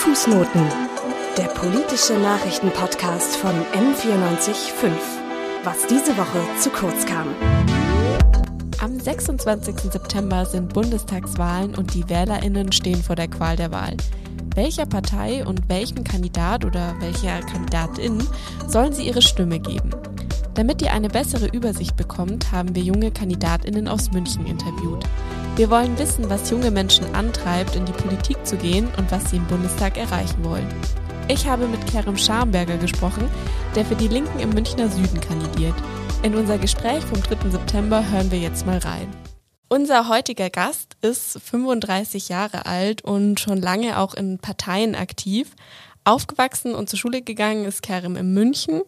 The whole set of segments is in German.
Fußnoten, der politische Nachrichtenpodcast von M945. Was diese Woche zu kurz kam. Am 26. September sind Bundestagswahlen und die Wählerinnen stehen vor der Qual der Wahl. Welcher Partei und welchem Kandidat oder welcher Kandidatin sollen sie ihre Stimme geben? Damit ihr eine bessere Übersicht bekommt, haben wir junge Kandidatinnen aus München interviewt. Wir wollen wissen, was junge Menschen antreibt, in die Politik zu gehen und was sie im Bundestag erreichen wollen. Ich habe mit Kerem Scharmberger gesprochen, der für die Linken im Münchner Süden kandidiert. In unser Gespräch vom 3. September hören wir jetzt mal rein. Unser heutiger Gast ist 35 Jahre alt und schon lange auch in Parteien aktiv. Aufgewachsen und zur Schule gegangen ist Kerem in München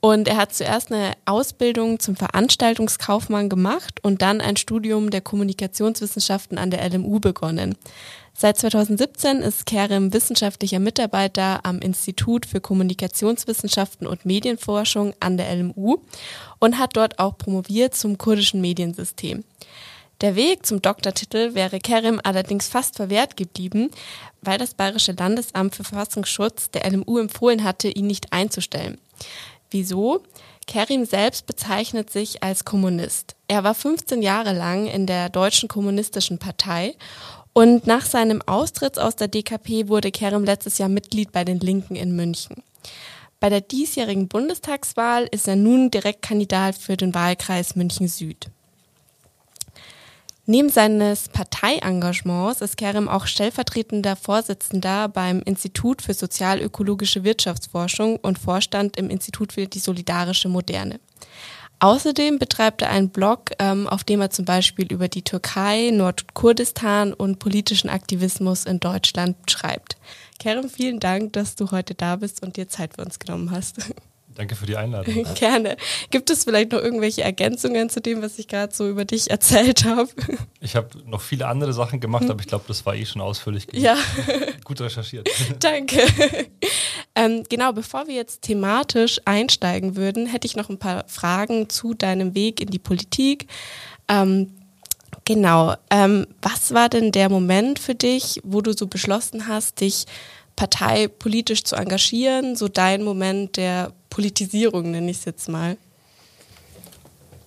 und er hat zuerst eine Ausbildung zum Veranstaltungskaufmann gemacht und dann ein Studium der Kommunikationswissenschaften an der LMU begonnen. Seit 2017 ist Kerem wissenschaftlicher Mitarbeiter am Institut für Kommunikationswissenschaften und Medienforschung an der LMU und hat dort auch promoviert zum kurdischen Mediensystem. Der Weg zum Doktortitel wäre Kerem allerdings fast verwehrt geblieben, weil das Bayerische Landesamt für Verfassungsschutz der LMU empfohlen hatte, ihn nicht einzustellen. Wieso? Kerim selbst bezeichnet sich als Kommunist. Er war 15 Jahre lang in der Deutschen Kommunistischen Partei und nach seinem Austritt aus der DKP wurde Kerim letztes Jahr Mitglied bei den Linken in München. Bei der diesjährigen Bundestagswahl ist er nun Direktkandidat für den Wahlkreis München Süd. Neben seines Parteiengagements ist Kerem auch stellvertretender Vorsitzender beim Institut für sozialökologische Wirtschaftsforschung und Vorstand im Institut für die solidarische Moderne. Außerdem betreibt er einen Blog, ähm, auf dem er zum Beispiel über die Türkei, Nordkurdistan und politischen Aktivismus in Deutschland schreibt. Kerem, vielen Dank, dass du heute da bist und dir Zeit für uns genommen hast. Danke für die Einladung. Gerne. Gibt es vielleicht noch irgendwelche Ergänzungen zu dem, was ich gerade so über dich erzählt habe? Ich habe noch viele andere Sachen gemacht, hm. aber ich glaube, das war eh schon ausführlich. Genug. Ja. Gut recherchiert. Danke. Ähm, genau, bevor wir jetzt thematisch einsteigen würden, hätte ich noch ein paar Fragen zu deinem Weg in die Politik. Ähm, genau. Ähm, was war denn der Moment für dich, wo du so beschlossen hast, dich parteipolitisch zu engagieren, so dein Moment der Politisierung, nenne ich es jetzt mal?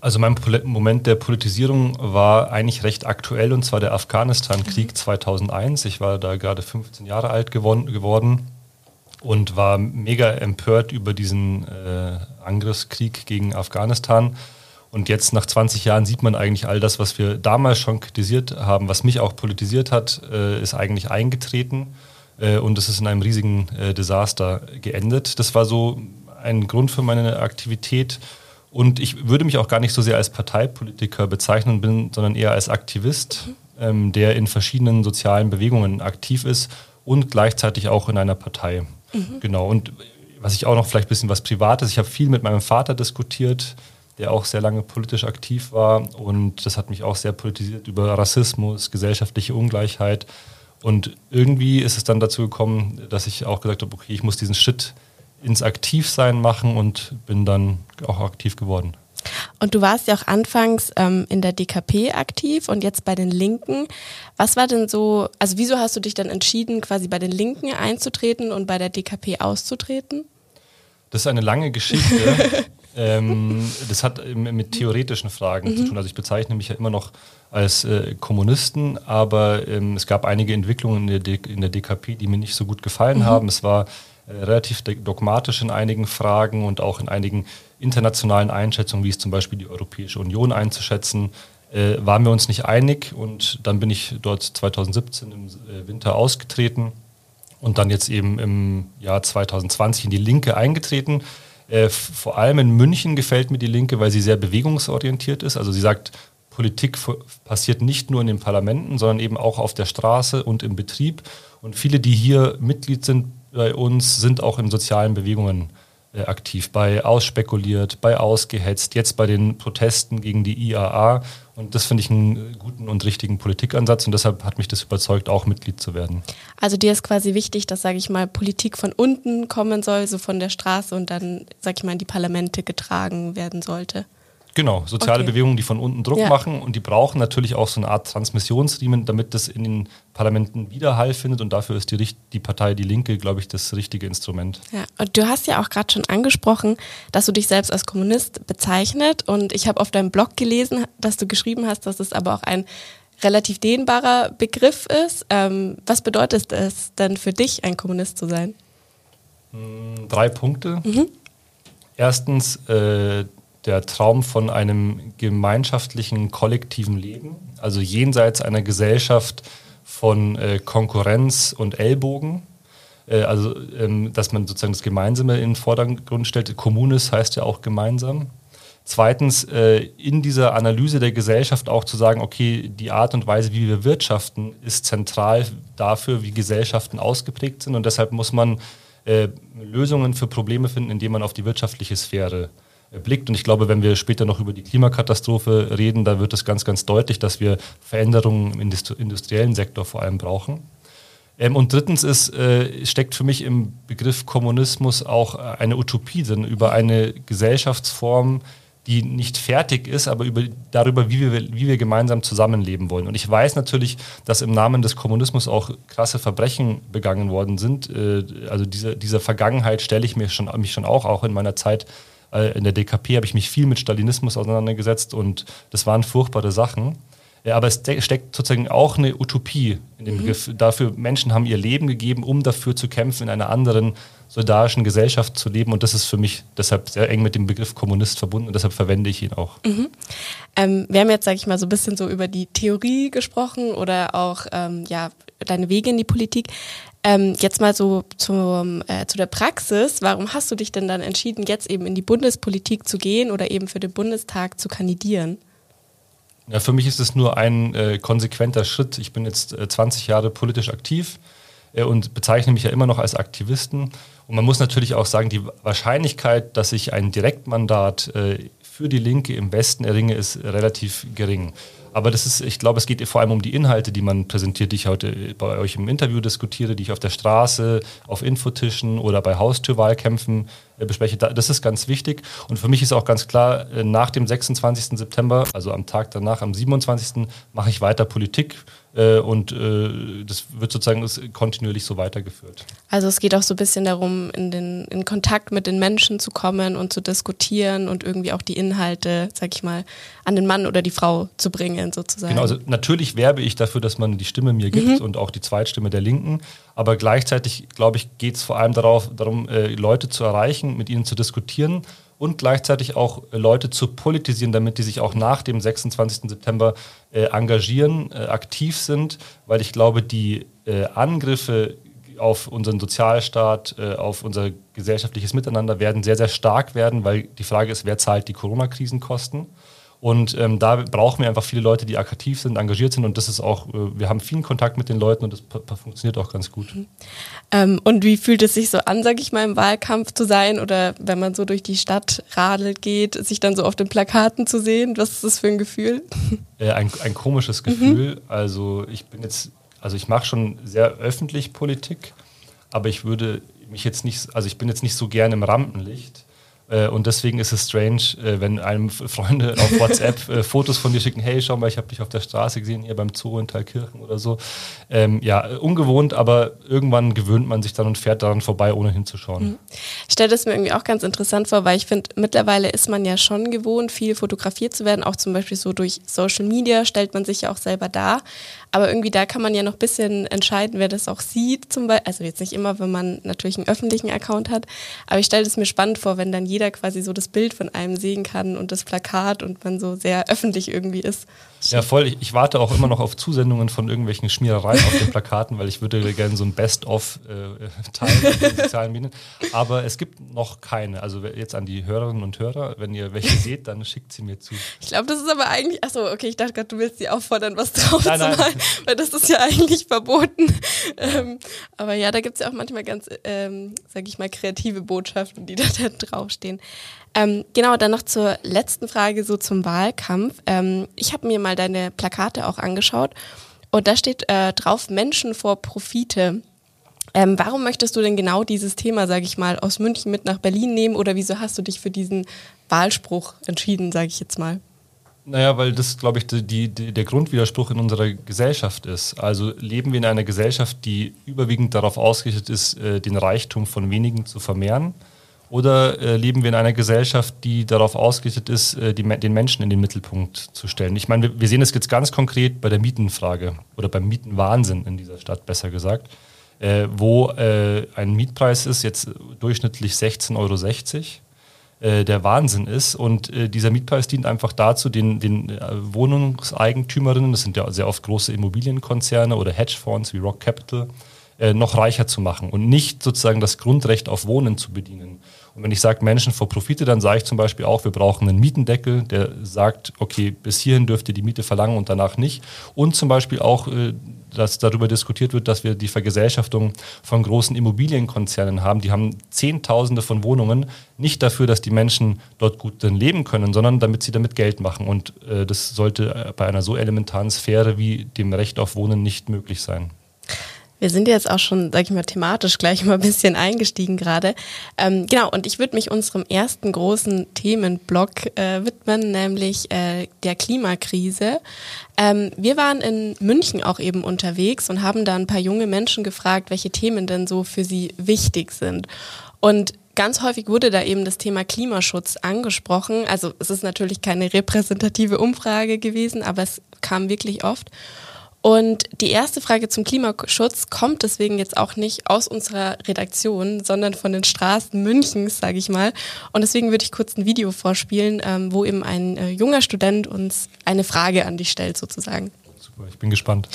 Also mein Moment der Politisierung war eigentlich recht aktuell und zwar der Afghanistan-Krieg mhm. 2001. Ich war da gerade 15 Jahre alt geworden und war mega empört über diesen äh, Angriffskrieg gegen Afghanistan. Und jetzt nach 20 Jahren sieht man eigentlich all das, was wir damals schon kritisiert haben, was mich auch politisiert hat, äh, ist eigentlich eingetreten. Äh, und es ist in einem riesigen äh, Desaster geendet. Das war so ein Grund für meine Aktivität. Und ich würde mich auch gar nicht so sehr als Parteipolitiker bezeichnen, bin, sondern eher als Aktivist, ähm, der in verschiedenen sozialen Bewegungen aktiv ist und gleichzeitig auch in einer Partei. Mhm. Genau. Und was ich auch noch vielleicht ein bisschen was Privates, ich habe viel mit meinem Vater diskutiert, der auch sehr lange politisch aktiv war. Und das hat mich auch sehr politisiert über Rassismus, gesellschaftliche Ungleichheit. Und irgendwie ist es dann dazu gekommen, dass ich auch gesagt habe, okay, ich muss diesen Schritt ins Aktivsein machen und bin dann auch aktiv geworden. Und du warst ja auch anfangs ähm, in der DKP aktiv und jetzt bei den Linken. Was war denn so, also wieso hast du dich dann entschieden, quasi bei den Linken einzutreten und bei der DKP auszutreten? Das ist eine lange Geschichte. ähm, das hat mit theoretischen Fragen mhm. zu tun. Also ich bezeichne mich ja immer noch als äh, Kommunisten, aber ähm, es gab einige Entwicklungen in der, in der, DKP, die mir nicht so gut gefallen mhm. haben. Es war relativ dogmatisch in einigen Fragen und auch in einigen internationalen Einschätzungen, wie es zum Beispiel die Europäische Union einzuschätzen, äh, waren wir uns nicht einig und dann bin ich dort 2017 im äh, Winter ausgetreten und dann jetzt eben im Jahr 2020 in die Linke eingetreten. Äh, vor allem in München gefällt mir die Linke, weil sie sehr bewegungsorientiert ist. Also sie sagt, Politik passiert nicht nur in den Parlamenten, sondern eben auch auf der Straße und im Betrieb. Und viele, die hier Mitglied sind bei uns, sind auch in sozialen Bewegungen äh, aktiv, bei Ausspekuliert, bei Ausgehetzt, jetzt bei den Protesten gegen die IAA. Und das finde ich einen guten und richtigen Politikansatz und deshalb hat mich das überzeugt, auch Mitglied zu werden. Also dir ist quasi wichtig, dass, sage ich mal, Politik von unten kommen soll, so von der Straße und dann, sage ich mal, in die Parlamente getragen werden sollte. Genau, soziale okay. Bewegungen, die von unten Druck ja. machen und die brauchen natürlich auch so eine Art Transmissionsriemen, damit das in den Parlamenten Widerhall findet und dafür ist die, die Partei Die Linke, glaube ich, das richtige Instrument. Ja, und du hast ja auch gerade schon angesprochen, dass du dich selbst als Kommunist bezeichnet und ich habe auf deinem Blog gelesen, dass du geschrieben hast, dass es aber auch ein relativ dehnbarer Begriff ist. Ähm, was bedeutet es denn für dich, ein Kommunist zu sein? Hm, drei Punkte. Mhm. Erstens äh, der Traum von einem gemeinschaftlichen, kollektiven Leben, also jenseits einer Gesellschaft von äh, Konkurrenz und Ellbogen. Äh, also, ähm, dass man sozusagen das Gemeinsame in den Vordergrund stellt. Kommunes heißt ja auch gemeinsam. Zweitens, äh, in dieser Analyse der Gesellschaft auch zu sagen, okay, die Art und Weise, wie wir wirtschaften, ist zentral dafür, wie Gesellschaften ausgeprägt sind. Und deshalb muss man äh, Lösungen für Probleme finden, indem man auf die wirtschaftliche Sphäre äh, blickt. Und ich glaube, wenn wir später noch über die Klimakatastrophe reden, da wird es ganz, ganz deutlich, dass wir Veränderungen im industriellen Sektor vor allem brauchen. Ähm, und drittens ist, äh, steckt für mich im Begriff Kommunismus auch eine Utopie drin über eine Gesellschaftsform, die nicht fertig ist, aber über, darüber, wie wir, wie wir gemeinsam zusammenleben wollen. Und ich weiß natürlich, dass im Namen des Kommunismus auch krasse Verbrechen begangen worden sind. Äh, also diese, diese Vergangenheit stelle ich mir schon, mich schon auch, auch in meiner Zeit äh, in der DKP habe ich mich viel mit Stalinismus auseinandergesetzt und das waren furchtbare Sachen. Ja, aber es steckt sozusagen auch eine Utopie in dem mhm. Begriff. Dafür Menschen haben ihr Leben gegeben, um dafür zu kämpfen, in einer anderen solidarischen Gesellschaft zu leben. Und das ist für mich deshalb sehr eng mit dem Begriff Kommunist verbunden und deshalb verwende ich ihn auch. Mhm. Ähm, wir haben jetzt, sage ich mal, so ein bisschen so über die Theorie gesprochen oder auch ähm, ja, deine Wege in die Politik. Ähm, jetzt mal so zum, äh, zu der Praxis. Warum hast du dich denn dann entschieden, jetzt eben in die Bundespolitik zu gehen oder eben für den Bundestag zu kandidieren? Ja, für mich ist es nur ein äh, konsequenter Schritt. Ich bin jetzt äh, 20 Jahre politisch aktiv äh, und bezeichne mich ja immer noch als Aktivisten. Und man muss natürlich auch sagen, die Wahrscheinlichkeit, dass ich ein Direktmandat äh, für die Linke im Westen erringe, ist relativ gering. Aber das ist, ich glaube, es geht vor allem um die Inhalte, die man präsentiert, die ich heute bei euch im Interview diskutiere, die ich auf der Straße, auf Infotischen oder bei Haustürwahlkämpfen äh, bespreche. Das ist ganz wichtig. Und für mich ist auch ganz klar, äh, nach dem 26. September, also am Tag danach, am 27. mache ich weiter Politik und äh, das wird sozusagen kontinuierlich so weitergeführt. Also es geht auch so ein bisschen darum, in, den, in Kontakt mit den Menschen zu kommen und zu diskutieren und irgendwie auch die Inhalte, sag ich mal, an den Mann oder die Frau zu bringen sozusagen. Genau, also natürlich werbe ich dafür, dass man die Stimme mir gibt mhm. und auch die Zweitstimme der Linken. Aber gleichzeitig, glaube ich, geht es vor allem darauf, darum, äh, Leute zu erreichen, mit ihnen zu diskutieren und gleichzeitig auch äh, Leute zu politisieren, damit die sich auch nach dem 26. September äh, engagieren, äh, aktiv sind, weil ich glaube, die äh, Angriffe auf unseren Sozialstaat, äh, auf unser gesellschaftliches Miteinander werden sehr, sehr stark werden, weil die Frage ist, wer zahlt die Corona-Krisenkosten? Und ähm, da brauchen wir einfach viele Leute, die aktiv sind, engagiert sind. Und das ist auch, äh, wir haben vielen Kontakt mit den Leuten und das funktioniert auch ganz gut. Mhm. Ähm, und wie fühlt es sich so an, sag ich mal, im Wahlkampf zu sein oder wenn man so durch die Stadt radelt geht, sich dann so auf den Plakaten zu sehen? Was ist das für ein Gefühl? Äh, ein, ein komisches Gefühl. Mhm. Also ich bin jetzt, also ich mache schon sehr öffentlich Politik, aber ich würde mich jetzt nicht, also ich bin jetzt nicht so gern im Rampenlicht. Äh, und deswegen ist es strange, äh, wenn einem Freunde auf WhatsApp äh, Fotos von dir schicken, hey, schau mal, ich habe dich auf der Straße gesehen, hier beim Zoo in Thalkirchen oder so. Ähm, ja, ungewohnt, aber irgendwann gewöhnt man sich dann und fährt daran vorbei, ohne hinzuschauen. Mhm. Ich stelle das mir irgendwie auch ganz interessant vor, weil ich finde, mittlerweile ist man ja schon gewohnt, viel fotografiert zu werden, auch zum Beispiel so durch Social Media stellt man sich ja auch selber dar. Aber irgendwie da kann man ja noch ein bisschen entscheiden, wer das auch sieht, zum Beispiel. Also jetzt nicht immer, wenn man natürlich einen öffentlichen Account hat. Aber ich stelle es mir spannend vor, wenn dann jeder quasi so das Bild von einem sehen kann und das Plakat und man so sehr öffentlich irgendwie ist. Ja, voll. Ich, ich, warte auch immer noch auf Zusendungen von irgendwelchen Schmierereien auf den Plakaten, weil ich würde gerne so ein Best-of äh, teilen in den sozialen Medien. Aber es gibt noch keine. Also jetzt an die Hörerinnen und Hörer, wenn ihr welche seht, dann schickt sie mir zu. Ich glaube, das ist aber eigentlich, achso, okay, ich dachte gerade, du willst sie auffordern, was drauf nein, nein. zu malen, weil das ist ja eigentlich verboten. Ähm, aber ja, da gibt es ja auch manchmal ganz, ähm, sag ich mal, kreative Botschaften, die da, da draufstehen. Ähm, genau, dann noch zur letzten Frage, so zum Wahlkampf. Ähm, ich habe mir mal deine Plakate auch angeschaut und da steht äh, drauf Menschen vor Profite. Ähm, warum möchtest du denn genau dieses Thema, sage ich mal, aus München mit nach Berlin nehmen oder wieso hast du dich für diesen Wahlspruch entschieden, sage ich jetzt mal? Naja, weil das, glaube ich, die, die, der Grundwiderspruch in unserer Gesellschaft ist. Also leben wir in einer Gesellschaft, die überwiegend darauf ausgerichtet ist, äh, den Reichtum von wenigen zu vermehren? Oder äh, leben wir in einer Gesellschaft, die darauf ausgerichtet ist, äh, die, den Menschen in den Mittelpunkt zu stellen? Ich meine, wir, wir sehen das jetzt ganz konkret bei der Mietenfrage oder beim Mietenwahnsinn in dieser Stadt, besser gesagt, äh, wo äh, ein Mietpreis ist jetzt durchschnittlich 16,60 Euro äh, der Wahnsinn ist. Und äh, dieser Mietpreis dient einfach dazu, den, den äh, Wohnungseigentümerinnen, das sind ja sehr oft große Immobilienkonzerne oder Hedgefonds wie Rock Capital, äh, noch reicher zu machen und nicht sozusagen das Grundrecht auf Wohnen zu bedienen. Und wenn ich sage Menschen vor Profite, dann sage ich zum Beispiel auch, wir brauchen einen Mietendeckel, der sagt, okay, bis hierhin dürft ihr die Miete verlangen und danach nicht. Und zum Beispiel auch, äh, dass darüber diskutiert wird, dass wir die Vergesellschaftung von großen Immobilienkonzernen haben. Die haben Zehntausende von Wohnungen, nicht dafür, dass die Menschen dort gut drin leben können, sondern damit sie damit Geld machen. Und äh, das sollte bei einer so elementaren Sphäre wie dem Recht auf Wohnen nicht möglich sein. Wir sind jetzt auch schon, sag ich mal, thematisch gleich mal ein bisschen eingestiegen gerade. Ähm, genau, und ich würde mich unserem ersten großen Themenblock äh, widmen, nämlich äh, der Klimakrise. Ähm, wir waren in München auch eben unterwegs und haben da ein paar junge Menschen gefragt, welche Themen denn so für sie wichtig sind. Und ganz häufig wurde da eben das Thema Klimaschutz angesprochen. Also es ist natürlich keine repräsentative Umfrage gewesen, aber es kam wirklich oft. Und die erste Frage zum Klimaschutz kommt deswegen jetzt auch nicht aus unserer Redaktion, sondern von den Straßen Münchens, sage ich mal. Und deswegen würde ich kurz ein Video vorspielen, ähm, wo eben ein äh, junger Student uns eine Frage an dich stellt, sozusagen. Super, ich bin gespannt.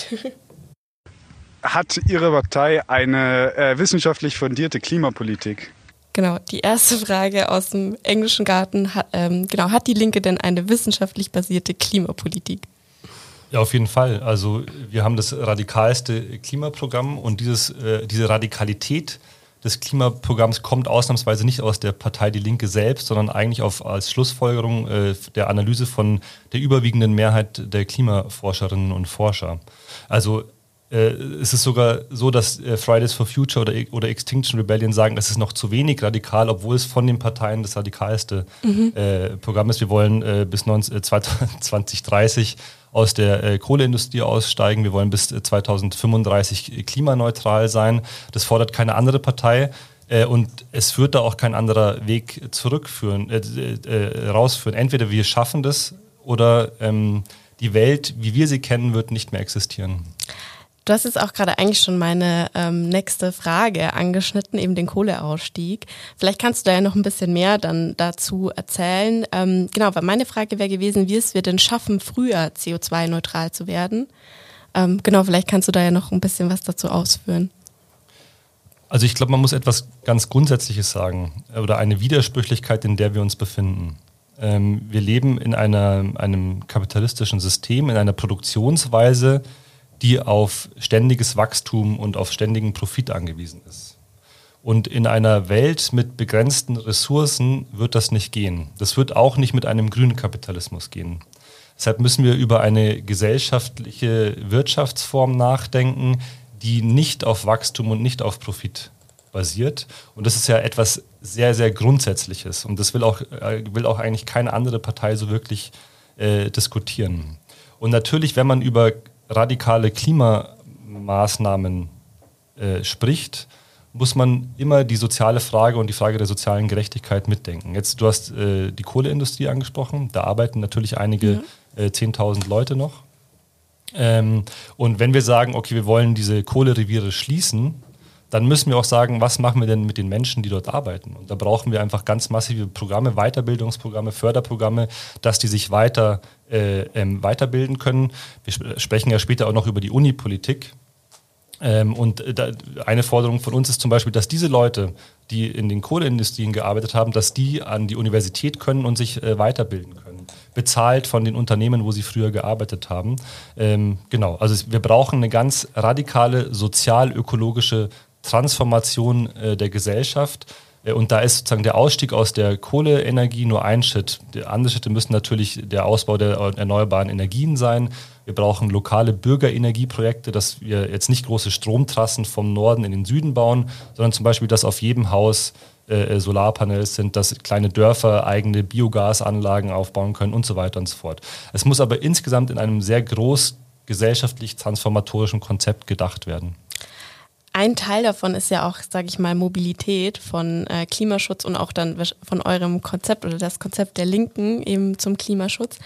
Hat Ihre Partei eine äh, wissenschaftlich fundierte Klimapolitik? Genau, die erste Frage aus dem englischen Garten. Hat, ähm, genau, hat die Linke denn eine wissenschaftlich basierte Klimapolitik? Ja, auf jeden Fall. Also wir haben das radikalste Klimaprogramm und dieses, äh, diese Radikalität des Klimaprogramms kommt ausnahmsweise nicht aus der Partei Die Linke selbst, sondern eigentlich auf, als Schlussfolgerung äh, der Analyse von der überwiegenden Mehrheit der Klimaforscherinnen und Forscher. Also äh, es ist sogar so, dass äh, Fridays for Future oder, oder Extinction Rebellion sagen, es ist noch zu wenig radikal, obwohl es von den Parteien das radikalste mhm. äh, Programm ist. Wir wollen äh, bis 19, 2030 aus der äh, Kohleindustrie aussteigen. Wir wollen bis 2035 klimaneutral sein. Das fordert keine andere Partei. Äh, und es führt da auch kein anderer Weg zurückführen, äh, äh, rausführen. Entweder wir schaffen das oder ähm, die Welt, wie wir sie kennen, wird nicht mehr existieren. Du hast jetzt auch gerade eigentlich schon meine ähm, nächste Frage angeschnitten, eben den Kohleausstieg. Vielleicht kannst du da ja noch ein bisschen mehr dann dazu erzählen. Ähm, genau, weil meine Frage wäre gewesen, wie es wir denn schaffen, früher CO2-neutral zu werden. Ähm, genau, vielleicht kannst du da ja noch ein bisschen was dazu ausführen. Also ich glaube, man muss etwas ganz Grundsätzliches sagen oder eine Widersprüchlichkeit, in der wir uns befinden. Ähm, wir leben in einer, einem kapitalistischen System, in einer Produktionsweise, die auf ständiges Wachstum und auf ständigen Profit angewiesen ist. Und in einer Welt mit begrenzten Ressourcen wird das nicht gehen. Das wird auch nicht mit einem grünen Kapitalismus gehen. Deshalb müssen wir über eine gesellschaftliche Wirtschaftsform nachdenken, die nicht auf Wachstum und nicht auf Profit basiert. Und das ist ja etwas sehr, sehr Grundsätzliches. Und das will auch, äh, will auch eigentlich keine andere Partei so wirklich äh, diskutieren. Und natürlich, wenn man über radikale Klimamaßnahmen äh, spricht, muss man immer die soziale Frage und die Frage der sozialen Gerechtigkeit mitdenken. Jetzt, du hast äh, die Kohleindustrie angesprochen, da arbeiten natürlich einige ja. äh, 10.000 Leute noch. Ähm, und wenn wir sagen, okay, wir wollen diese Kohlereviere schließen, dann müssen wir auch sagen, was machen wir denn mit den Menschen, die dort arbeiten? Und da brauchen wir einfach ganz massive Programme, Weiterbildungsprogramme, Förderprogramme, dass die sich weiter äh, ähm, weiterbilden können. Wir sp sprechen ja später auch noch über die Unipolitik. Ähm, und da, eine Forderung von uns ist zum Beispiel, dass diese Leute, die in den Kohleindustrien gearbeitet haben, dass die an die Universität können und sich äh, weiterbilden können. Bezahlt von den Unternehmen, wo sie früher gearbeitet haben. Ähm, genau, also wir brauchen eine ganz radikale sozial-ökologische Transformation äh, der Gesellschaft, Äh, und da ist sozusagen der Ausstieg aus der Kohleenergie nur ein Schritt. Die andere Schritte müssen natürlich der Ausbau der erneuerbaren Energien sein. Wir brauchen lokale Bürgerenergieprojekte, dass wir jetzt nicht große Stromtrassen vom Norden in den Süden bauen, sondern zum Beispiel, dass auf jedem Haus äh, äh Solarpanels sind, dass kleine Dörfer eigene Biogasanlagen aufbauen können und so weiter und so fort. Es muss aber insgesamt in einem sehr groß gesellschaftlich transformatorischen Konzept gedacht werden. Ein Teil davon ist ja auch, sage ich mal, Mobilität von äh, Klimaschutz und auch dann von eurem Konzept oder das Konzept der Linken eben zum Klimaschutz.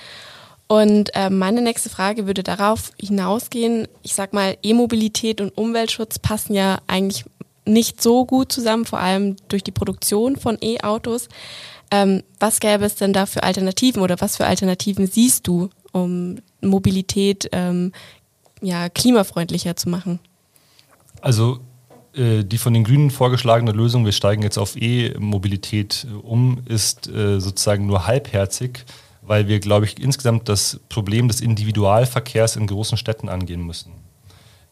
Und äh, meine nächste Frage würde darauf hinausgehen, ich sag mal, E-Mobilität und Umweltschutz passen ja eigentlich nicht so gut zusammen, vor allem durch die Produktion von E-Autos. Ähm, was gäbe es denn da für Alternativen oder was für Alternativen siehst du, um Mobilität ähm, ja, klimafreundlicher zu machen? Also äh, die von den Grünen vorgeschlagene Lösung, wir steigen jetzt auf E-Mobilität äh, um, ist äh, sozusagen nur halbherzig, weil wir, glaube ich, insgesamt das Problem des Individualverkehrs in großen Städten angehen müssen.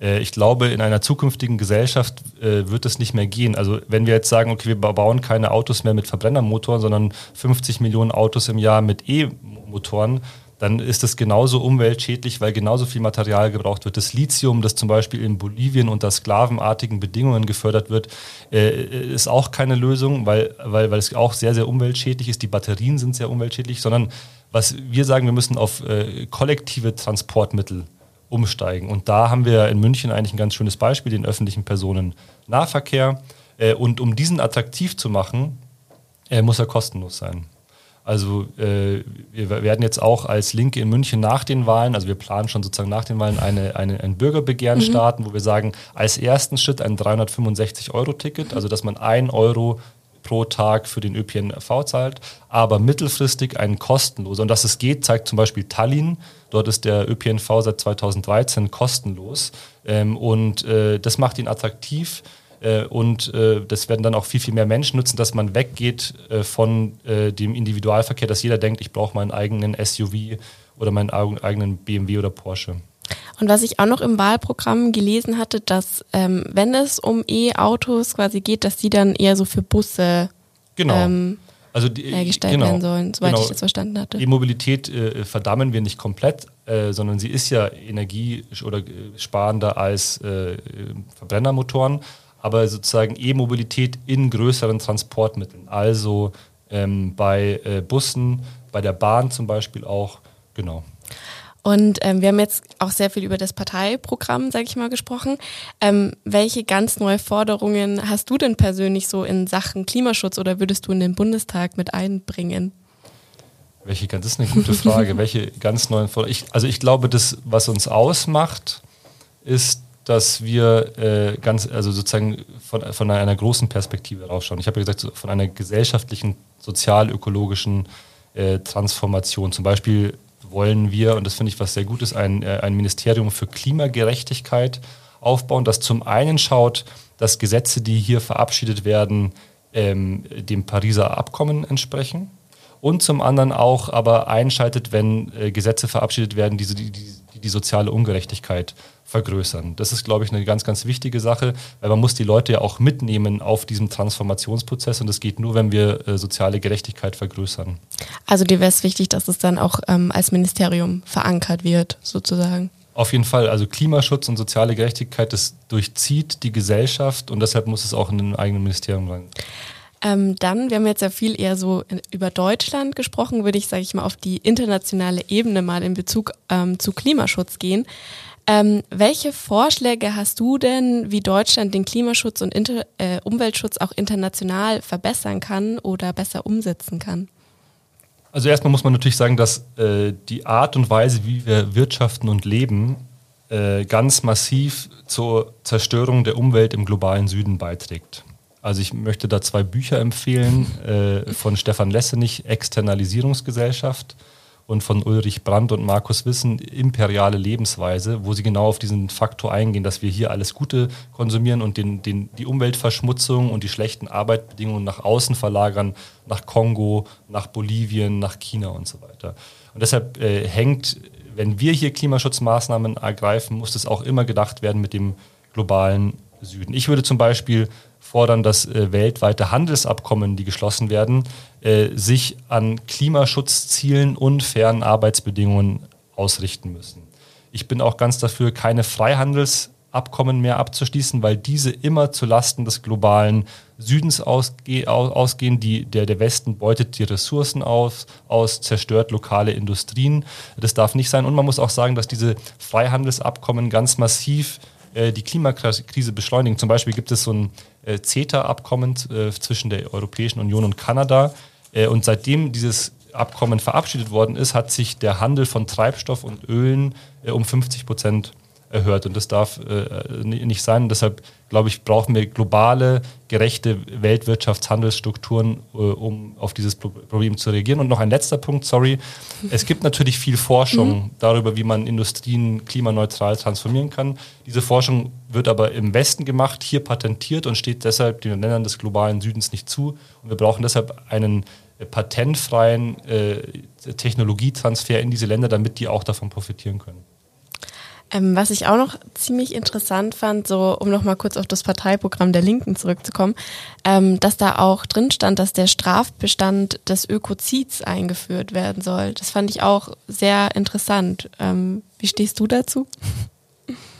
Äh, ich glaube, in einer zukünftigen Gesellschaft äh, wird es nicht mehr gehen. Also wenn wir jetzt sagen, okay, wir bauen keine Autos mehr mit Verbrennermotoren, sondern 50 Millionen Autos im Jahr mit E-Motoren, dann ist das genauso umweltschädlich, weil genauso viel Material gebraucht wird. Das Lithium, das zum Beispiel in Bolivien unter sklavenartigen Bedingungen gefördert wird, äh, ist auch keine Lösung, weil, weil, weil es auch sehr, sehr umweltschädlich ist. Die Batterien sind sehr umweltschädlich, sondern was wir sagen, wir müssen auf äh, kollektive Transportmittel umsteigen. Und da haben wir in München eigentlich ein ganz schönes Beispiel, den öffentlichen Personennahverkehr. Äh, und um diesen attraktiv zu machen, muss er kostenlos sein. Also äh, wir werden jetzt auch als Linke in München nach den Wahlen, also wir planen schon sozusagen nach den Wahlen eine, eine, ein Bürgerbegehren mhm. starten, wo wir sagen, als ersten Schritt ein 365-Euro-Ticket, also dass man ein Euro pro Tag für den ÖPNV zahlt, aber mittelfristig ein kostenloser. Und dass es geht, zeigt zum Beispiel Tallinn. Dort ist der ÖPNV seit 2013 kostenlos. Ähm, und äh, das macht ihn attraktiv äh, und äh, das werden dann auch viel, viel mehr Menschen nutzen, dass man weggeht äh, von äh, dem Individualverkehr, dass jeder denkt, ich brauche meinen eigenen SUV oder meinen eigenen BMW oder Porsche. Und was ich auch noch im Wahlprogramm gelesen hatte, dass ähm, wenn es um E-Autos quasi geht, dass die dann eher so für Busse genau. ähm, also die, hergestellt genau, werden sollen, soweit genau. ich das verstanden hatte. Die Mobilität äh, verdammen wir nicht komplett, äh, sondern sie ist ja energie- oder äh, sparender als äh, Verbrennermotoren aber sozusagen E-Mobilität in größeren Transportmitteln, also ähm, bei äh, Bussen, bei der Bahn zum Beispiel auch, genau. Und ähm, wir haben jetzt auch sehr viel über das Parteiprogramm, sage ich mal, gesprochen. Ähm, welche ganz neue Forderungen hast du denn persönlich so in Sachen Klimaschutz oder würdest du in den Bundestag mit einbringen? Welche das ist eine gute Frage. welche ganz neuen Forderungen? Ich, also ich glaube, das, was uns ausmacht, ist dass wir äh, ganz, also sozusagen von, von einer großen Perspektive rausschauen. Ich habe ja gesagt, von einer gesellschaftlichen, sozial-ökologischen äh, Transformation. Zum Beispiel wollen wir, und das finde ich was sehr Gutes, ein, äh, ein Ministerium für Klimagerechtigkeit aufbauen, das zum einen schaut, dass Gesetze, die hier verabschiedet werden, ähm, dem Pariser Abkommen entsprechen und zum anderen auch aber einschaltet, wenn äh, Gesetze verabschiedet werden, die die, die, die soziale Ungerechtigkeit vergrößern. Das ist, glaube ich, eine ganz, ganz wichtige Sache, weil man muss die Leute ja auch mitnehmen auf diesem Transformationsprozess und das geht nur, wenn wir äh, soziale Gerechtigkeit vergrößern. Also dir wäre es wichtig, dass es dann auch ähm, als Ministerium verankert wird, sozusagen. Auf jeden Fall. Also Klimaschutz und soziale Gerechtigkeit, das durchzieht die Gesellschaft und deshalb muss es auch in einem eigenen Ministerium sein. Ähm, dann, wir haben jetzt ja viel eher so über Deutschland gesprochen, würde ich, sage ich mal, auf die internationale Ebene mal in Bezug ähm, zu Klimaschutz gehen. Ähm, welche Vorschläge hast du denn, wie Deutschland den Klimaschutz und Inter äh, Umweltschutz auch international verbessern kann oder besser umsetzen kann? Also erstmal muss man natürlich sagen, dass äh, die Art und Weise, wie wir wirtschaften und leben, äh, ganz massiv zur Zerstörung der Umwelt im globalen Süden beiträgt. Also ich möchte da zwei Bücher empfehlen äh, von Stefan Lessenich, Externalisierungsgesellschaft und von Ulrich Brandt und Markus Wissen imperiale Lebensweise, wo sie genau auf diesen Faktor eingehen, dass wir hier alles Gute konsumieren und den, den, die Umweltverschmutzung und die schlechten Arbeitsbedingungen nach außen verlagern, nach Kongo, nach Bolivien, nach China und so weiter. Und deshalb äh, hängt, wenn wir hier Klimaschutzmaßnahmen ergreifen, muss das auch immer gedacht werden mit dem globalen Süden. Ich würde zum Beispiel fordern, dass äh, weltweite Handelsabkommen, die geschlossen werden, äh, sich an Klimaschutzzielen und fairen Arbeitsbedingungen ausrichten müssen. Ich bin auch ganz dafür, keine Freihandelsabkommen mehr abzuschließen, weil diese immer zu Lasten des globalen Südens ausge ausgehen. Die, der, der Westen beutet die Ressourcen aus, aus, zerstört lokale Industrien. Das darf nicht sein. Und man muss auch sagen, dass diese Freihandelsabkommen ganz massiv äh, die Klimakrise beschleunigen. Zum Beispiel gibt es so ein äh, CETA-Abkommen äh, zwischen der Europäischen Union und Kanada. und seitdem dieses Abkommen verabschiedet worden ist, hat sich der Handel von Treibstoff und Ölen um 50 Prozent erhöht. Und das darf äh, nicht sein. Und deshalb, glaube ich, brauchen wir globale, gerechte Weltwirtschaftshandelsstrukturen, äh, um auf dieses Problem zu reagieren. Und noch ein letzter Punkt, sorry. Es gibt natürlich viel Forschung mhm. darüber, wie man Industrien klimaneutral transformieren kann. Diese Forschung wird aber im Westen gemacht, hier patentiert und steht deshalb den Ländern des globalen Südens nicht zu. Und wir brauchen deshalb einen äh, patentfreien äh, Technologietransfer in diese Länder, damit die auch davon profitieren können. Ähm, was ich auch noch ziemlich interessant fand, so um nochmal kurz auf das Parteiprogramm der Linken zurückzukommen, ähm, dass da auch drin stand, dass der Strafbestand des Ökozids eingeführt werden soll. Das fand ich auch sehr interessant. Ähm, wie stehst du dazu?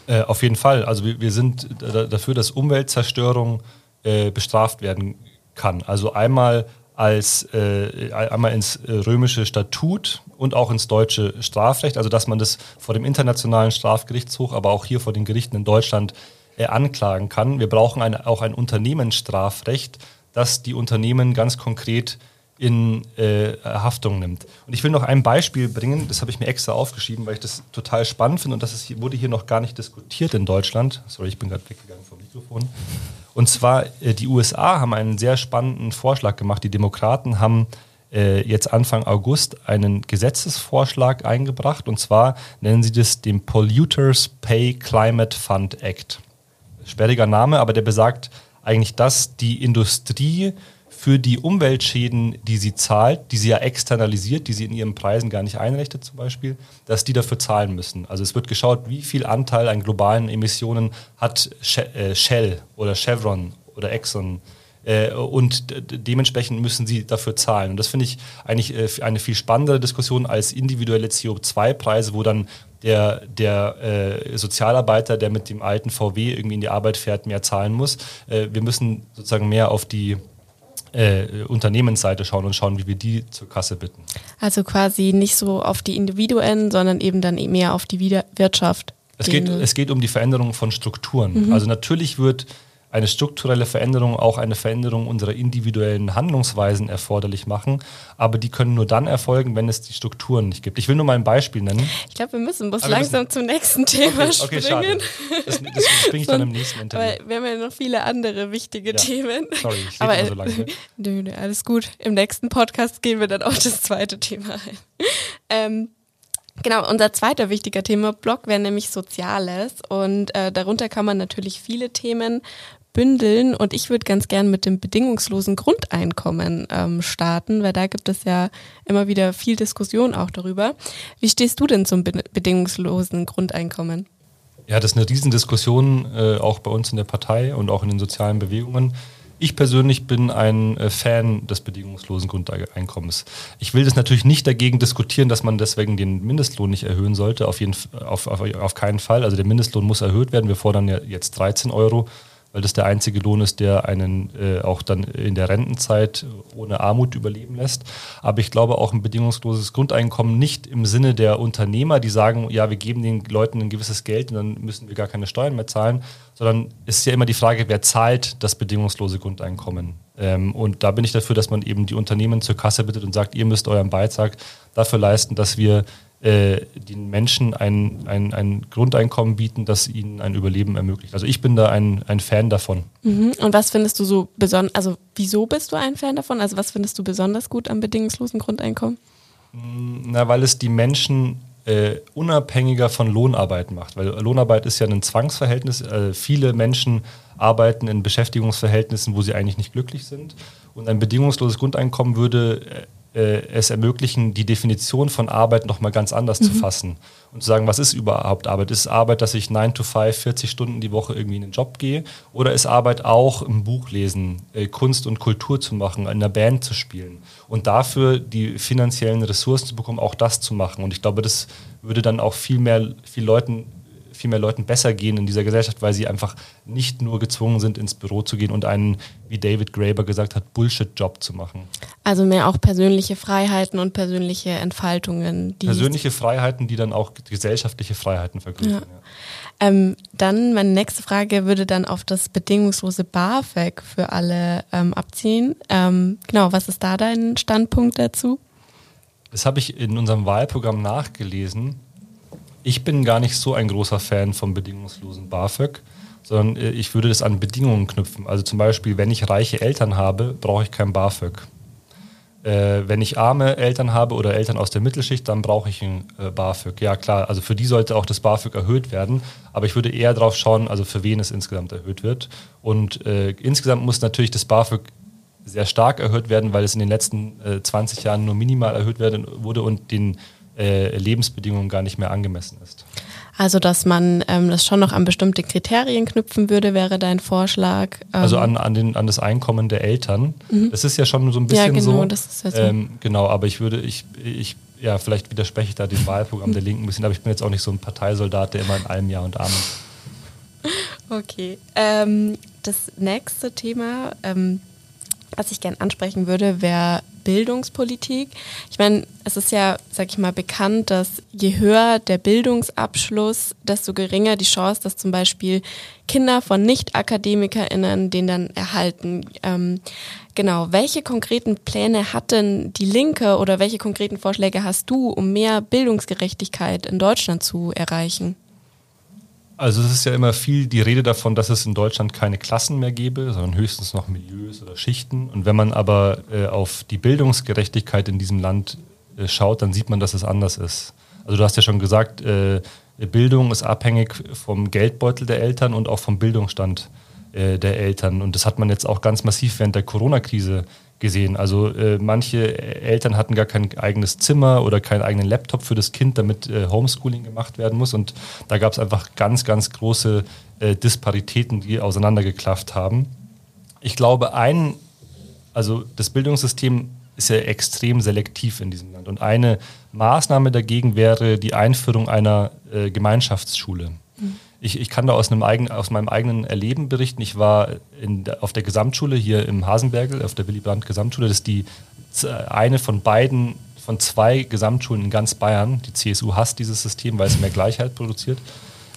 Äh, auf jeden Fall. Also wir, wir sind dafür, dass Umweltzerstörung äh, bestraft werden kann. Also einmal als äh, einmal ins äh, römische Statut und auch ins deutsche Strafrecht, also dass man das vor dem internationalen Strafgerichtshof, aber auch hier vor den Gerichten in Deutschland äh, anklagen kann. Wir brauchen eine, auch ein Unternehmensstrafrecht, das die Unternehmen ganz konkret in äh, Haftung nimmt. Und ich will noch ein Beispiel bringen, das habe ich mir extra aufgeschrieben, weil ich das total spannend finde und das ist, wurde hier noch gar nicht diskutiert in Deutschland. Sorry, ich bin gerade weggegangen vom Mikrofon. Und zwar, äh, die USA haben einen sehr spannenden Vorschlag gemacht. Die Demokraten haben äh, jetzt Anfang August einen Gesetzesvorschlag eingebracht. Und zwar nennen sie das den Polluters Pay Climate Fund Act. Sperriger Name, aber der besagt eigentlich, dass die Industrie für die Umweltschäden, die sie zahlt, die sie ja externalisiert, die sie in ihren Preisen gar nicht einrechnet zum Beispiel, dass die dafür zahlen müssen. Also es wird geschaut, wie viel Anteil an globalen Emissionen hat äh, Shell oder Chevron oder Exxon äh, und dementsprechend müssen sie dafür zahlen. Und das finde ich eigentlich äh, eine viel spannendere Diskussion als individuelle CO2-Preise, wo dann der, der äh, Sozialarbeiter, der mit dem alten VW irgendwie in die Arbeit fährt, mehr zahlen muss. Äh, wir müssen sozusagen mehr auf die äh, Unternehmensseite schauen und schauen, wie wir die zur Kasse bitten. Also quasi nicht so auf die Individuen, sondern eben dann mehr auf die Wirtschaft. Es geht, es geht um die Veränderung von Strukturen. Mhm. Also natürlich wird eine strukturelle Veränderung auch eine Veränderung unserer individuellen Handlungsweisen erforderlich machen. Aber die können nur dann erfolgen, wenn es die Strukturen nicht gibt. Ich will nur mal ein Beispiel nennen. Ich glaube, wir müssen bloß langsam müssen zum nächsten Thema okay, okay, springen. Schade. Das, das springe ich dann im nächsten Interview. Aber wir haben ja noch viele andere wichtige ja. Themen. Sorry, ich rede so lange. Nö, nö, alles gut. Im nächsten Podcast gehen wir dann auf das zweite Thema ein. Ähm, Genau, unser zweiter wichtiger Thema-Block wäre nämlich Soziales und äh, darunter kann man natürlich viele Themen bündeln und ich würde ganz gern mit dem bedingungslosen Grundeinkommen ähm, starten, weil da gibt es ja immer wieder viel Diskussion auch darüber. Wie stehst du denn zum be bedingungslosen Grundeinkommen? Ja, das ist eine Riesendiskussion, äh, auch bei uns in der Partei und auch in den sozialen Bewegungen. Ich persönlich bin ein äh, Fan des bedingungslosen Grundeinkommens. Ich will das natürlich nicht dagegen diskutieren, dass man deswegen den Mindestlohn nicht erhöhen sollte, auf, jeden, auf, auf, auf keinen Fall. Also der Mindestlohn muss erhöht werden. Wir fordern ja jetzt 13 Euro weil das der einzige Lohn ist, der einen äh, auch dann in der Rentenzeit ohne Armut überleben lässt. Aber ich glaube auch ein bedingungsloses Grundeinkommen nicht im Sinne der Unternehmer, die sagen, ja, wir geben den Leuten ein gewisses Geld und dann müssen wir gar keine Steuern mehr zahlen, sondern es ist ja immer die Frage, wer zahlt das bedingungslose Grundeinkommen. Ähm, und da bin ich dafür, dass man eben die Unternehmen zur Kasse bittet und sagt, ihr müsst euren Beitrag dafür leisten, dass wir äh, den Menschen ein, ein, ein Grundeinkommen bieten, das ihnen ein Überleben ermöglicht. Also ich bin da ein, ein Fan davon. Mhm. Und was findest du so besonders, also wieso bist du ein Fan davon? Also was findest du besonders gut am bedingungslosen Grundeinkommen? Mm, na, weil es die Menschen äh, unabhängiger von Lohnarbeit macht. Weil Lohnarbeit ist ja ein Zwangsverhältnis. Äh, viele Menschen arbeiten in Beschäftigungsverhältnissen, wo sie eigentlich nicht glücklich sind. Und ein bedingungsloses Grundeinkommen würde äh, es ermöglichen, die Definition von Arbeit nochmal ganz anders mhm. zu fassen und zu sagen, was ist überhaupt Arbeit? Ist Arbeit, dass ich 9 to 5, 40 Stunden die Woche irgendwie in den Job gehe? Oder ist Arbeit auch im Buch lesen, äh, Kunst und Kultur zu machen, in einer Band zu spielen und dafür die finanziellen Ressourcen zu bekommen, auch das zu machen? Und ich glaube, das würde dann auch viel mehr, viel Leuten viel mehr Leuten besser gehen in dieser Gesellschaft, weil sie einfach nicht nur gezwungen sind, ins Büro zu gehen und einen, wie David Graeber gesagt hat, Bullshit-Job zu machen. Also mehr auch persönliche Freiheiten und persönliche Entfaltungen. persönliche Freiheiten, die dann auch gesellschaftliche Freiheiten vergrößern. Ja. Ja. Ähm, dann meine nächste Frage würde dann auf das bedingungslose BAföG für alle ähm, abziehen. Ähm, genau, was ist da dein Standpunkt dazu? Das habe ich in unserem Wahlprogramm nachgelesen. Ich bin gar nicht so ein großer Fan vom bedingungslosen BAföG, sondern äh, ich würde das an Bedingungen knüpfen. Also zum Beispiel, wenn ich reiche Eltern habe, brauche ich kein BAföG. Äh, wenn ich arme Eltern habe oder Eltern aus der Mittelschicht, dann brauche ich ein äh, BAföG. Ja klar, also für die sollte auch das BAföG erhöht werden, aber ich würde eher darauf schauen, also für wen es insgesamt erhöht wird. Und äh, insgesamt muss natürlich das BAföG sehr stark erhöht werden, weil es in den letzten 20 Jahren nur minimal erhöht werden, wurde und den äh, Lebensbedingungen gar nicht mehr angemessen ist. Also, dass man ähm, das schon noch an bestimmte Kriterien knüpfen würde, wäre dein Vorschlag. Ähm also an, an, den, an das Einkommen der Eltern. Mhm. Das ist ja schon so ein bisschen ja, genau, so. Das ist ja so. Ähm, genau, aber ich würde, ich, ich, ja, vielleicht widerspreche ich da dem Wahlprogramm der Linken ein bisschen, aber ich bin jetzt auch nicht so ein Parteisoldat, der immer in allem Ja und Amen. Okay. Ähm, das nächste Thema, ähm, was ich gerne ansprechen würde, wäre Bildungspolitik. Ich meine, es ist ja, sag ich mal, bekannt, dass je höher der Bildungsabschluss, desto geringer die Chance, dass zum Beispiel Kinder von Nicht-AkademikerInnen den dann erhalten. Ähm, genau, welche konkreten Pläne hat denn die Linke oder welche konkreten Vorschläge hast du, um mehr Bildungsgerechtigkeit in Deutschland zu erreichen? Also es ist ja immer viel die Rede davon, dass es in Deutschland keine Klassen mehr gäbe, sondern höchstens noch Milieus oder Schichten. Und wenn man aber äh, auf die Bildungsgerechtigkeit in diesem Land äh, schaut, dann sieht man, dass es anders ist. Also du hast ja schon gesagt, äh, Bildung ist abhängig vom Geldbeutel der Eltern und auch vom Bildungsstand äh, der Eltern. Und das hat man jetzt auch ganz massiv während der Corona-Krise gesehen. Also äh, manche Eltern hatten gar kein eigenes Zimmer oder keinen eigenen Laptop für das Kind, damit äh, Homeschooling gemacht werden muss. Und da gab es einfach ganz, ganz große äh, Disparitäten, die auseinandergeklafft haben. Ich glaube, ein, also das Bildungssystem ist ja extrem selektiv in diesem Land. Und eine Maßnahme dagegen wäre die Einführung einer äh, Gemeinschaftsschule. Mhm ich, ich kann da aus, einem eigen, aus meinem eigenen Erleben berichten. Ich war in, auf der Gesamtschule hier im Hasenbergel, auf der Willy Brandt Gesamtschule. Das ist die eine von beiden, von zwei Gesamtschulen in ganz Bayern. Die CSU hasst dieses System, weil es mehr Gleichheit produziert.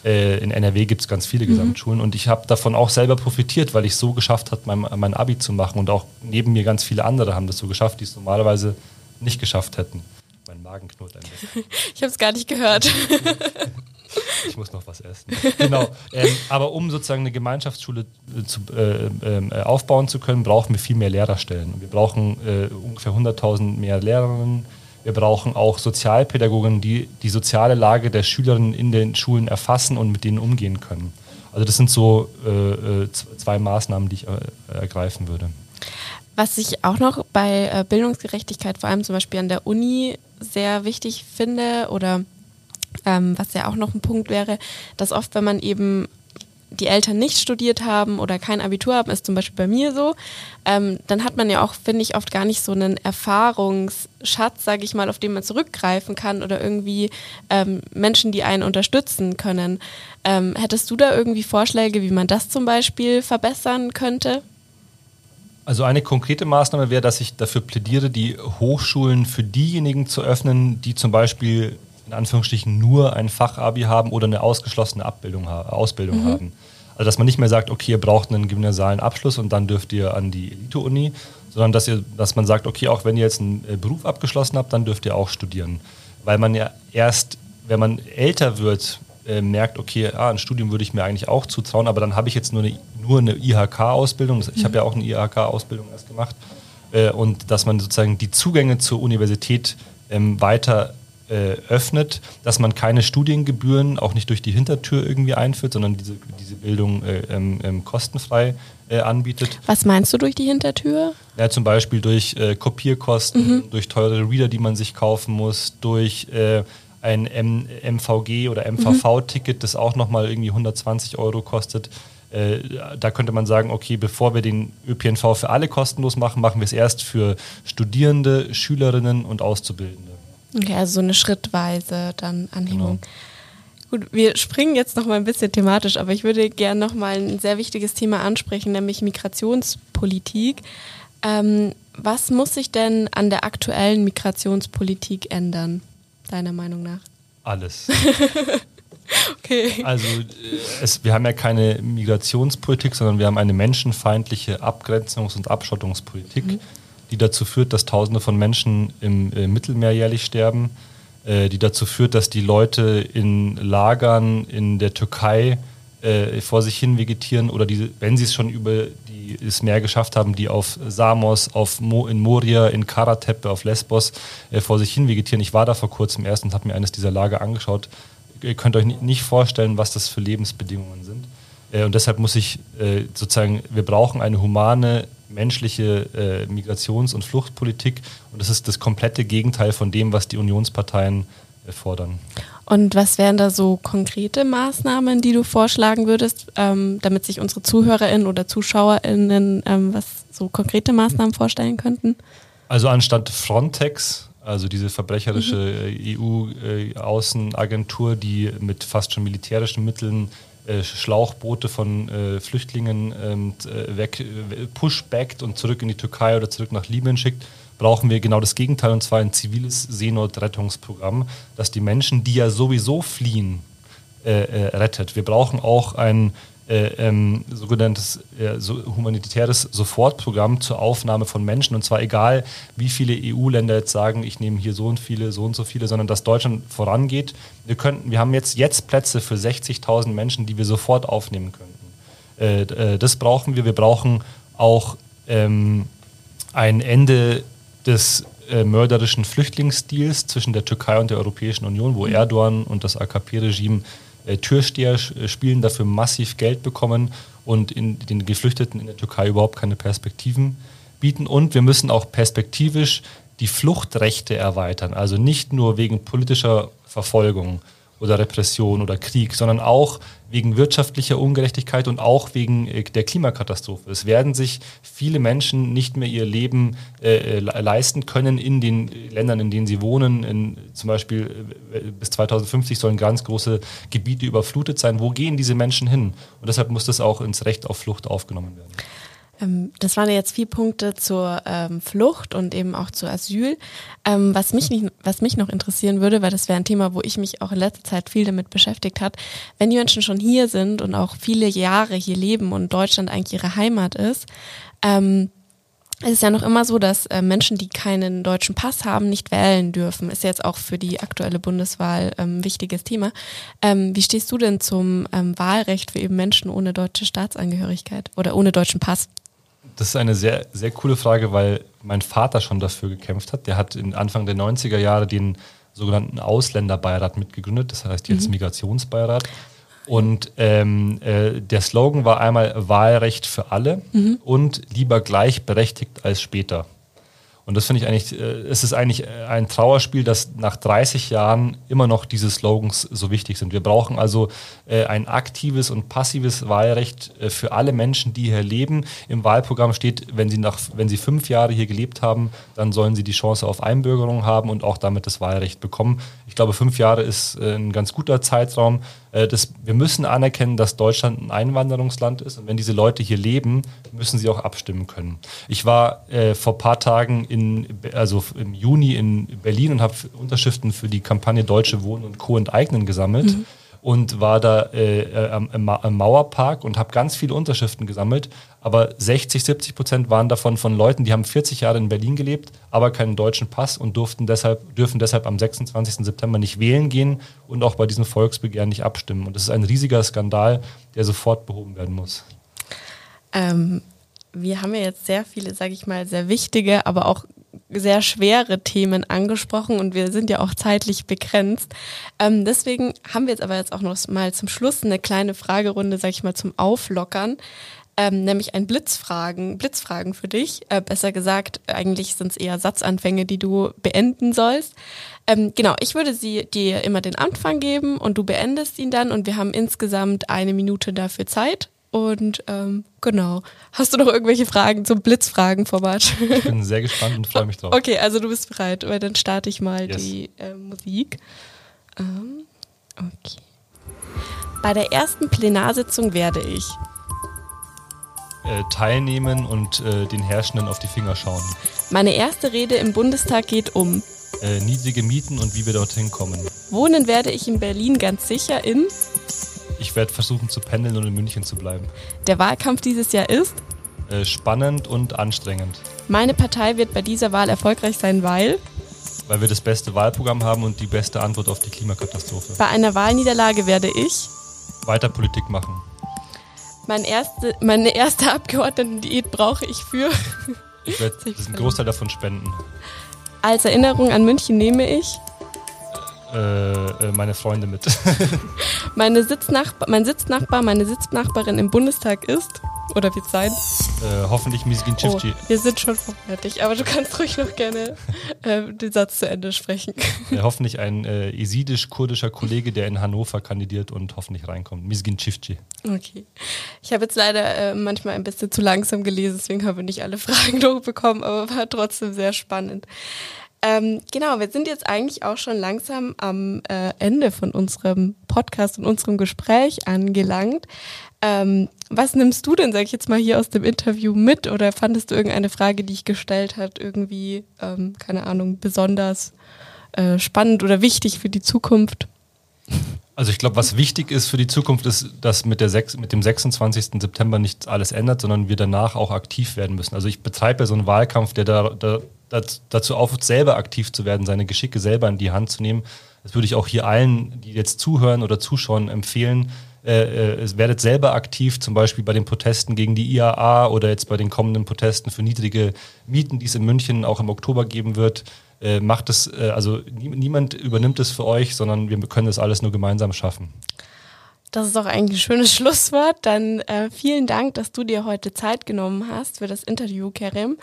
Äh, in NRW gibt es ganz viele mhm. Gesamtschulen und ich habe davon auch selber profitiert, weil ich so geschafft habe, mein, mein Abi zu machen und auch neben mir ganz viele andere haben das so geschafft, die es normalerweise nicht geschafft hätten. Mein Magen knurrt ein bisschen. Ich habe es gar nicht gehört. Ich muss noch was essen. Genau. Ähm, aber um sozusagen eine Gemeinschaftsschule äh, zu, äh, ähm, äh, aufbauen zu können, brauchen wir viel mehr Lehrerstellen. Wir brauchen äh, ungefähr 100.000 mehr Lehrerinnen. Wir brauchen auch Sozialpädagogen, die die soziale Lage der Schülerinnen in den Schulen erfassen und mit denen umgehen können. Also das sind so äh, äh, zwei Maßnahmen, die ich ergreifen würde. Was ich auch noch bei Bildungsgerechtigkeit, vor allem zum Beispiel an der Uni, sehr wichtig finde oder ähm, was ja auch noch ein Punkt wäre, dass oft, wenn man eben die Eltern nicht studiert haben oder kein Abitur haben, ist zum Beispiel bei mir so, ähm, dann hat man ja auch, finde ich, oft gar nicht so einen Erfahrungsschatz, sage ich mal, auf den man zurückgreifen kann oder irgendwie ähm, Menschen, die einen unterstützen können. Ähm, hättest du da irgendwie Vorschläge, wie man das zum Beispiel verbessern könnte? Also eine konkrete Maßnahme wäre, dass ich dafür plädiere, die Hochschulen für diejenigen zu öffnen, die zum Beispiel in Anführungsstrichen nur ein Fachabi haben oder eine ausgeschlossene Abbildung, Ausbildung mhm. haben. Also dass man nicht mehr sagt, okay, ihr braucht einen gymnasialen Abschluss und dann dürft ihr an die Elite-Uni, sondern dass, ihr, dass man sagt, okay, auch wenn ihr jetzt einen äh, Beruf abgeschlossen habt, dann dürft ihr auch studieren. Weil man ja erst, wenn man älter wird, äh, merkt, okay, ah, ein Studium würde ich mir eigentlich auch zutrauen, aber dann habe ich jetzt nur eine, nur eine IHK-Ausbildung. Ich mhm. habe ja auch eine IHK-Ausbildung erst gemacht. Äh, und dass man sozusagen die Zugänge zur Universität ähm, weiter äh, öffnet, dass man keine Studiengebühren auch nicht durch die Hintertür irgendwie einführt, sondern diese, diese Bildung äh, ähm, ähm, kostenfrei äh, anbietet. Was meinst du durch die Hintertür? Ja, zum Beispiel durch äh, Kopierkosten, mhm. durch teure Reader, die man sich kaufen muss, durch äh, ein M MVG oder MVV-Ticket, das auch nochmal irgendwie 120 Euro kostet. Äh, da könnte man sagen, okay, bevor wir den ÖPNV für alle kostenlos machen, machen wir es erst für Studierende, Schülerinnen und Auszubildende. Okay, also so eine schrittweise dann Anhebung. Genau. Gut, wir springen jetzt noch mal ein bisschen thematisch, aber ich würde gerne noch mal ein sehr wichtiges Thema ansprechen, nämlich Migrationspolitik. Ähm, was muss sich denn an der aktuellen Migrationspolitik ändern, deiner Meinung nach? Alles. okay. Also es, wir haben ja keine Migrationspolitik, sondern wir haben eine menschenfeindliche Abgrenzungs- und Abschottungspolitik. Mhm die dazu führt, dass Tausende von Menschen im äh, Mittelmeer jährlich sterben, äh, die dazu führt, dass die Leute in Lagern in der Türkei äh, vor sich hin vegetieren oder die, wenn sie es schon über die, das Meer geschafft haben, die auf Samos, auf Mo, in Moria, in Karatepe, auf Lesbos äh, vor sich hin vegetieren. Ich war da vor kurzem erst und habe mir eines dieser Lager angeschaut. Ihr könnt euch nicht vorstellen, was das für Lebensbedingungen sind. Äh, und deshalb muss ich äh, sozusagen, wir brauchen eine humane, menschliche äh, Migrations- und Fluchtpolitik. Und das ist das komplette Gegenteil von dem, was die Unionsparteien äh, fordern. Und was wären da so konkrete Maßnahmen, die du vorschlagen würdest, ähm, damit sich unsere ZuhörerInnen oder ZuschauerInnen ähm, was so konkrete Maßnahmen vorstellen könnten? Also anstatt Frontex, also diese verbrecherische mhm. Äh, EU-Außenagentur, die mit fast schon militärischen Mitteln äh, Schlauchboote von äh, Flüchtlingen ähm, äh, weg, äh, pushbackt und zurück in die Türkei oder zurück nach Libyen schickt, brauchen wir genau das Gegenteil und zwar ein ziviles Seenotrettungsprogramm, das die Menschen, die ja sowieso fliehen, äh, äh, rettet. Wir brauchen auch ein äh, ähm, sogenanntes äh, so humanitäres Sofortprogramm zur Aufnahme von Menschen. Und zwar egal, wie viele EU-Länder jetzt sagen, ich nehme hier so und viele, so und so viele, sondern dass Deutschland vorangeht. Wir, könnten, wir haben jetzt, jetzt Plätze für 60.000 Menschen, die wir sofort aufnehmen könnten. Äh, äh, das brauchen wir. Wir brauchen auch ähm, ein Ende des äh, mörderischen Flüchtlingsdeals zwischen der Türkei und der Europäischen Union, wo Erdogan und das AKP-Regime äh, Türsteher äh, spielen, dafür massiv Geld bekommen und in den Geflüchteten in der Türkei überhaupt keine Perspektiven bieten. Und wir müssen auch perspektivisch die Fluchtrechte erweitern, also nicht nur wegen politischer Verfolgung oder Repression oder Krieg, sondern auch wegen wirtschaftlicher Ungerechtigkeit und auch wegen äh, der Klimakatastrophe. Es werden sich viele Menschen nicht mehr ihr Leben äh, leisten können in den Ländern, in denen sie wohnen. In, zum Beispiel äh, bis 2050 sollen ganz große Gebiete überflutet sein. Wo gehen diese Menschen hin? Und deshalb muss das auch ins Recht auf Flucht aufgenommen werden. Ähm, das waren jetzt vier Punkte zur ähm, Flucht und eben auch zu Asyl. Ähm, was, mich nicht, was mich noch interessieren würde, weil das wäre ein Thema, wo ich mich auch in letzter Zeit viel damit beschäftigt habe, wenn die Menschen schon hier sind und auch viele Jahre hier leben und Deutschland eigentlich ihre Heimat ist, ähm, es ist ja noch immer so, dass äh, Menschen, die keinen deutschen Pass haben, nicht wählen dürfen. Ist jetzt auch für die aktuelle Bundeswahl ein ähm, wichtiges Thema. Ähm, wie stehst du denn zum ähm, Wahlrecht für eben Menschen ohne deutsche Staatsangehörigkeit oder ohne deutschen Pass? Das ist eine sehr, sehr coole Frage, weil mein Vater schon dafür gekämpft hat. Der hat in Anfang der 90er Jahre den sogenannten Ausländerbeirat mitgegründet, das heißt jetzt mhm. Migrationsbeirat. Und ähm, äh, der Slogan war einmal Wahlrecht für alle mhm. und lieber gleichberechtigt als später. Und das finde ich eigentlich, äh, es ist eigentlich äh, ein Trauerspiel, dass nach 30 Jahren immer noch diese Slogans so wichtig sind. Wir brauchen also äh, ein aktives und passives Wahlrecht für alle Menschen, die hier leben. Im Wahlprogramm steht, wenn sie, nach, wenn sie fünf Jahre hier gelebt haben, dann sollen sie die Chance auf Einbürgerung haben und auch damit das Wahlrecht bekommen. Ich glaube, fünf Jahre ist ein ganz guter Zeitraum. Das, wir müssen anerkennen, dass Deutschland ein Einwanderungsland ist und wenn diese Leute hier leben, müssen sie auch abstimmen können. Ich war äh, vor ein paar Tagen in, also im Juni in Berlin und habe Unterschriften für die Kampagne Deutsche Wohnen und Co. enteignen gesammelt. Mhm. Und war da äh, äh am, am, Mauerpark und habe ganz viele Unterschriften gesammelt. Aber 60, 70 Prozent waren davon von Leuten, die haben 40 Jahre in Berlin gelebt, aber keinen deutschen Pass und durften deshalb, dürfen deshalb am 26. September nicht wählen gehen und auch bei diesem Volksbegehren nicht abstimmen. Und das ist ein riesiger Skandal, der sofort behoben werden muss. Ähm, wir haben ja jetzt sehr viele, sage ich mal, sehr wichtige, aber auch sehr schwere Themen angesprochen und wir sind ja auch zeitlich begrenzt. Ähm, deswegen haben wir jetzt aber jetzt auch noch mal zum Schluss eine kleine Fragerunde, sag ich mal, zum Auflockern. Ähm, nämlich ein Blitzfragen, Blitzfragen für dich. Äh, besser gesagt, eigentlich sind es eher Satzanfänge, die du beenden sollst. Ähm, genau, ich würde sie dir immer den Anfang geben und du beendest ihn dann und wir haben insgesamt eine Minute dafür Zeit. Und ähm, genau. Hast du noch irgendwelche Fragen zum Blitzfragen-Format? Ich bin sehr gespannt und freue mich drauf. Okay, also du bist bereit, weil dann starte ich mal yes. die äh, Musik. Ähm, okay. Bei der ersten Plenarsitzung werde ich äh, teilnehmen und äh, den Herrschenden auf die Finger schauen. Meine erste Rede im Bundestag geht um äh, niedrige Mieten und wie wir dorthin kommen. Wohnen werde ich in Berlin ganz sicher in ich werde versuchen zu pendeln und in München zu bleiben. Der Wahlkampf dieses Jahr ist? Äh, spannend und anstrengend. Meine Partei wird bei dieser Wahl erfolgreich sein, weil? Weil wir das beste Wahlprogramm haben und die beste Antwort auf die Klimakatastrophe. Bei einer Wahlniederlage werde ich? Weiter Politik machen. Mein erste, meine erste Abgeordnetendiät brauche ich für? Ich werde einen Großteil davon spenden. Als Erinnerung an München nehme ich? Äh, äh, meine Freunde mit. meine Sitznachbar, mein Sitznachbar, meine Sitznachbarin im Bundestag ist, oder wird sein? Äh, hoffentlich Misgin Chifchi. Oh, wir sind schon fertig, aber du kannst ruhig noch gerne äh, den Satz zu Ende sprechen. hoffentlich ein äh, isidisch-kurdischer Kollege, der in Hannover kandidiert und hoffentlich reinkommt. Misgin Chifchi. Okay. Ich habe jetzt leider äh, manchmal ein bisschen zu langsam gelesen, deswegen haben wir nicht alle Fragen durchbekommen, aber war trotzdem sehr spannend. Ähm, genau, wir sind jetzt eigentlich auch schon langsam am äh, Ende von unserem Podcast und unserem Gespräch angelangt. Ähm, was nimmst du denn, sag ich jetzt mal, hier aus dem Interview mit? Oder fandest du irgendeine Frage, die ich gestellt hat, irgendwie, ähm, keine Ahnung, besonders äh, spannend oder wichtig für die Zukunft? Also ich glaube, was wichtig ist für die Zukunft, ist, dass mit, der 6, mit dem 26. September nicht alles ändert, sondern wir danach auch aktiv werden müssen. Also ich betreibe ja so einen Wahlkampf, der da, da dazu aufruft, selber aktiv zu werden, seine Geschicke selber in die Hand zu nehmen. Das würde ich auch hier allen, die jetzt zuhören oder zuschauen, empfehlen. Äh, äh, werdet selber aktiv, zum Beispiel bei den Protesten gegen die IAA oder jetzt bei den kommenden Protesten für niedrige Mieten, die es in München auch im Oktober geben wird. Äh, macht es, äh, also nie, niemand übernimmt es für euch, sondern wir können das alles nur gemeinsam schaffen. Das ist eigentlich ein schönes Schlusswort. Dann äh, vielen Dank, dass du dir heute Zeit genommen hast für das Interview, Kerem.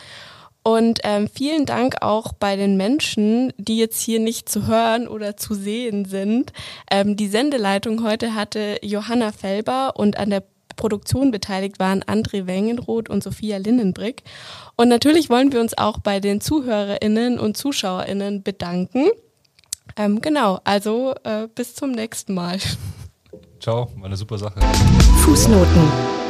Und ähm, vielen Dank auch bei den Menschen, die jetzt hier nicht zu hören oder zu sehen sind. Ähm, die Sendeleitung heute hatte Johanna Felber und an der Produktion beteiligt waren André Wengenroth und Sophia Lindenbrick. Und natürlich wollen wir uns auch bei den ZuhörerInnen und ZuschauerInnen bedanken. Ähm, genau, also äh, bis zum nächsten Mal. Ciao, war eine super Sache. Fußnoten